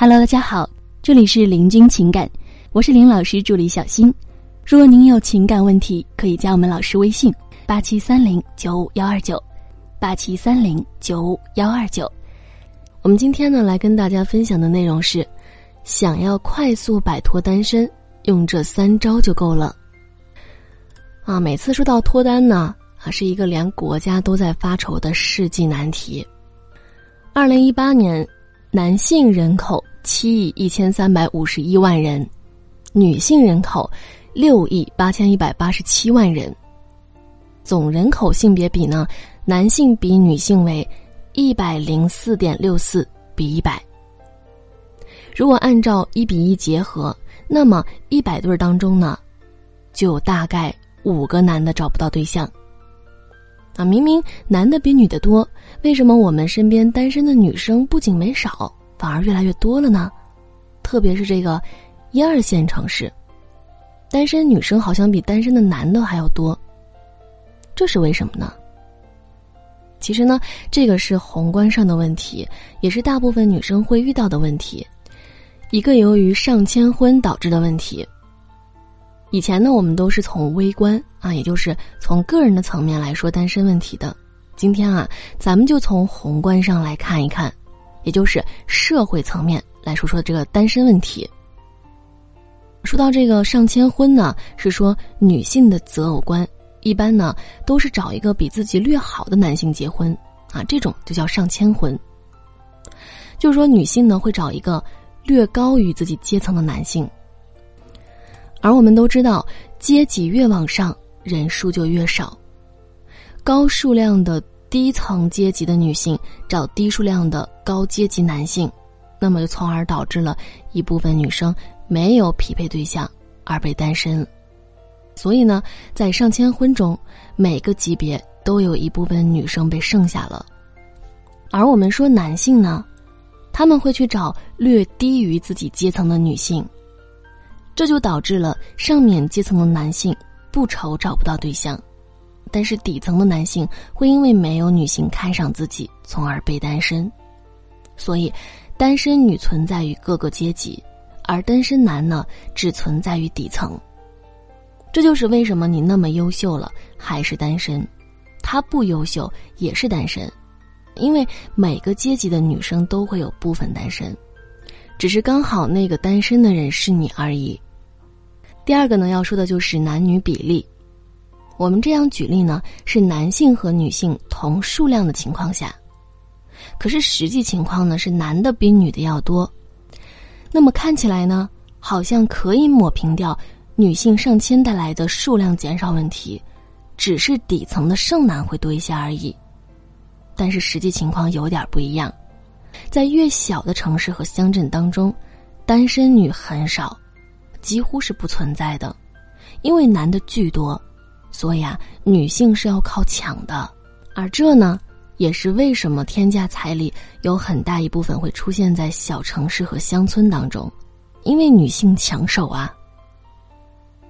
Hello，大家好，这里是林君情感，我是林老师助理小新。如果您有情感问题，可以加我们老师微信：八七三零九五幺二九，八七三零九五幺二九。我们今天呢，来跟大家分享的内容是：想要快速摆脱单身，用这三招就够了。啊，每次说到脱单呢，啊，是一个连国家都在发愁的世纪难题。二零一八年。男性人口七亿一千三百五十一万人，女性人口六亿八千一百八十七万人。总人口性别比呢，男性比女性为一百零四点六四比一百。如果按照一比一结合，那么一百对儿当中呢，就有大概五个男的找不到对象。啊，明明男的比女的多，为什么我们身边单身的女生不仅没少，反而越来越多了呢？特别是这个一二线城市，单身女生好像比单身的男的还要多。这是为什么呢？其实呢，这个是宏观上的问题，也是大部分女生会遇到的问题，一个由于上千婚导致的问题。以前呢，我们都是从微观啊，也就是从个人的层面来说单身问题的。今天啊，咱们就从宏观上来看一看，也就是社会层面来说说这个单身问题。说到这个上千婚呢，是说女性的择偶观一般呢都是找一个比自己略好的男性结婚啊，这种就叫上千婚。就是说女性呢会找一个略高于自己阶层的男性。而我们都知道，阶级越往上，人数就越少。高数量的低层阶级的女性找低数量的高阶级男性，那么就从而导致了一部分女生没有匹配对象而被单身。所以呢，在上千婚中，每个级别都有一部分女生被剩下了。而我们说男性呢，他们会去找略低于自己阶层的女性。这就导致了上面阶层的男性不愁找不到对象，但是底层的男性会因为没有女性看上自己，从而被单身。所以，单身女存在于各个阶级，而单身男呢，只存在于底层。这就是为什么你那么优秀了还是单身，他不优秀也是单身，因为每个阶级的女生都会有部分单身，只是刚好那个单身的人是你而已。第二个呢，要说的就是男女比例。我们这样举例呢，是男性和女性同数量的情况下，可是实际情况呢是男的比女的要多。那么看起来呢，好像可以抹平掉女性上千带来的数量减少问题，只是底层的剩男会多一些而已。但是实际情况有点不一样，在越小的城市和乡镇当中，单身女很少。几乎是不存在的，因为男的巨多，所以啊，女性是要靠抢的。而这呢，也是为什么天价彩礼有很大一部分会出现在小城市和乡村当中，因为女性抢手啊。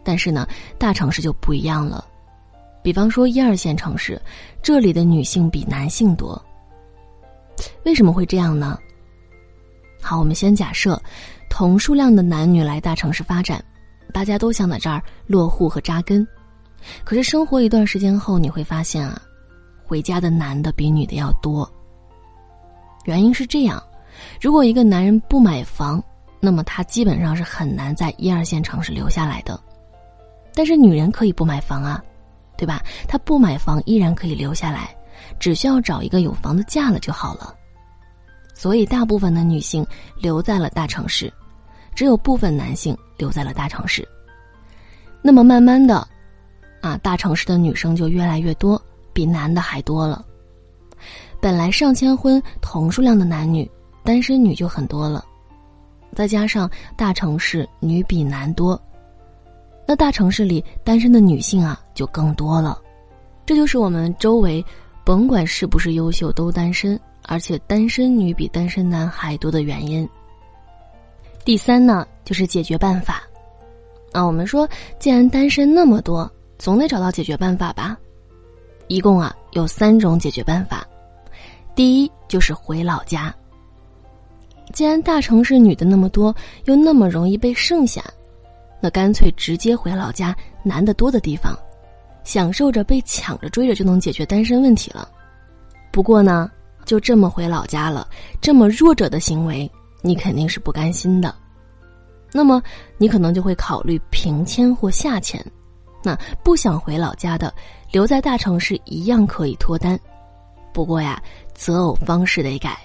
但是呢，大城市就不一样了，比方说一二线城市，这里的女性比男性多。为什么会这样呢？好，我们先假设。同数量的男女来大城市发展，大家都想在这儿落户和扎根。可是生活一段时间后，你会发现啊，回家的男的比女的要多。原因是这样：如果一个男人不买房，那么他基本上是很难在一二线城市留下来的。但是女人可以不买房啊，对吧？她不买房依然可以留下来，只需要找一个有房子嫁了就好了。所以，大部分的女性留在了大城市，只有部分男性留在了大城市。那么，慢慢的，啊，大城市的女生就越来越多，比男的还多了。本来上千婚同数量的男女，单身女就很多了，再加上大城市女比男多，那大城市里单身的女性啊就更多了。这就是我们周围，甭管是不是优秀，都单身。而且单身女比单身男还多的原因。第三呢，就是解决办法。啊，我们说，既然单身那么多，总得找到解决办法吧。一共啊有三种解决办法。第一就是回老家。既然大城市女的那么多，又那么容易被剩下，那干脆直接回老家男的多的地方，享受着被抢着追着就能解决单身问题了。不过呢，就这么回老家了，这么弱者的行为，你肯定是不甘心的。那么你可能就会考虑平迁或下迁。那不想回老家的，留在大城市一样可以脱单。不过呀，择偶方式得改。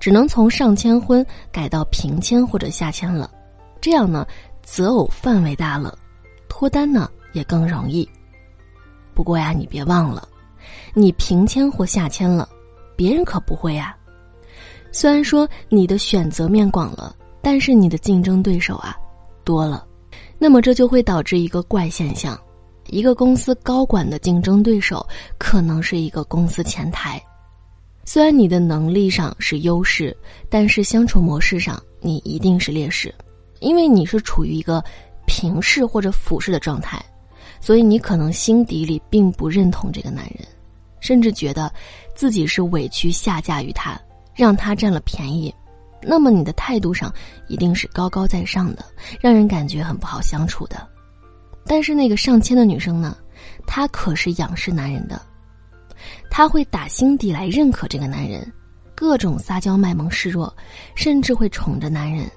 只能从上签婚改到平迁或者下签了，这样呢，择偶范围大了，脱单呢也更容易。不过呀，你别忘了，你平迁或下签了，别人可不会呀。虽然说你的选择面广了，但是你的竞争对手啊多了，那么这就会导致一个怪现象：一个公司高管的竞争对手可能是一个公司前台。虽然你的能力上是优势，但是相处模式上你一定是劣势，因为你是处于一个平视或者俯视的状态，所以你可能心底里并不认同这个男人，甚至觉得自己是委屈下嫁于他，让他占了便宜。那么你的态度上一定是高高在上的，让人感觉很不好相处的。但是那个上千的女生呢，她可是仰视男人的。她会打心底来认可这个男人，各种撒娇卖萌示弱，甚至会宠着男人。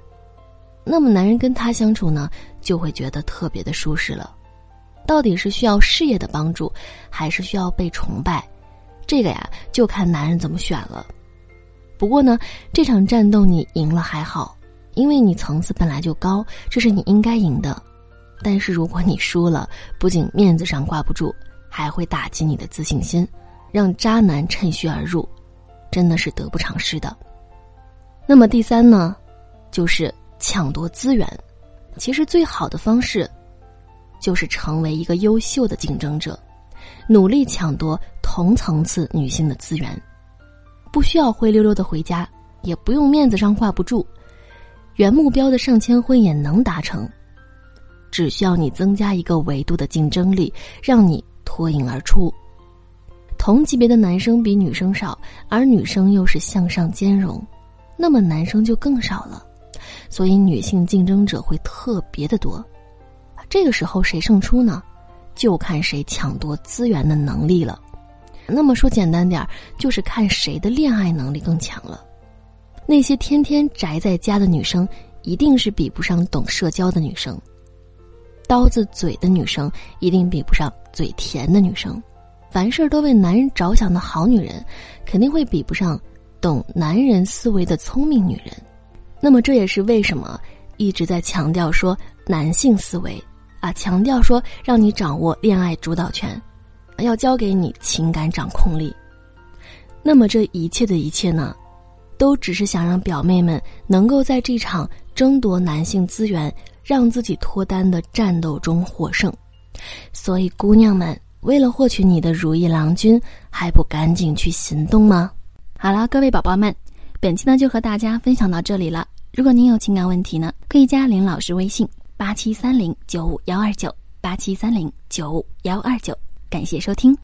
那么男人跟他相处呢，就会觉得特别的舒适了。到底是需要事业的帮助，还是需要被崇拜？这个呀，就看男人怎么选了。不过呢，这场战斗你赢了还好，因为你层次本来就高，这是你应该赢的。但是如果你输了，不仅面子上挂不住，还会打击你的自信心。让渣男趁虚而入，真的是得不偿失的。那么第三呢，就是抢夺资源。其实最好的方式，就是成为一个优秀的竞争者，努力抢夺同层次女性的资源。不需要灰溜溜的回家，也不用面子上挂不住，原目标的上千婚也能达成。只需要你增加一个维度的竞争力，让你脱颖而出。同级别的男生比女生少，而女生又是向上兼容，那么男生就更少了，所以女性竞争者会特别的多。这个时候谁胜出呢？就看谁抢夺资源的能力了。那么说简单点儿，就是看谁的恋爱能力更强了。那些天天宅在家的女生，一定是比不上懂社交的女生；刀子嘴的女生，一定比不上嘴甜的女生。凡事都为男人着想的好女人，肯定会比不上懂男人思维的聪明女人。那么这也是为什么一直在强调说男性思维啊，强调说让你掌握恋爱主导权，要交给你情感掌控力。那么这一切的一切呢，都只是想让表妹们能够在这场争夺男性资源、让自己脱单的战斗中获胜。所以，姑娘们。为了获取你的如意郎君，还不赶紧去行动吗？好了，各位宝宝们，本期呢就和大家分享到这里了。如果您有情感问题呢，可以加林老师微信：八七三零九五幺二九八七三零九五幺二九。感谢收听。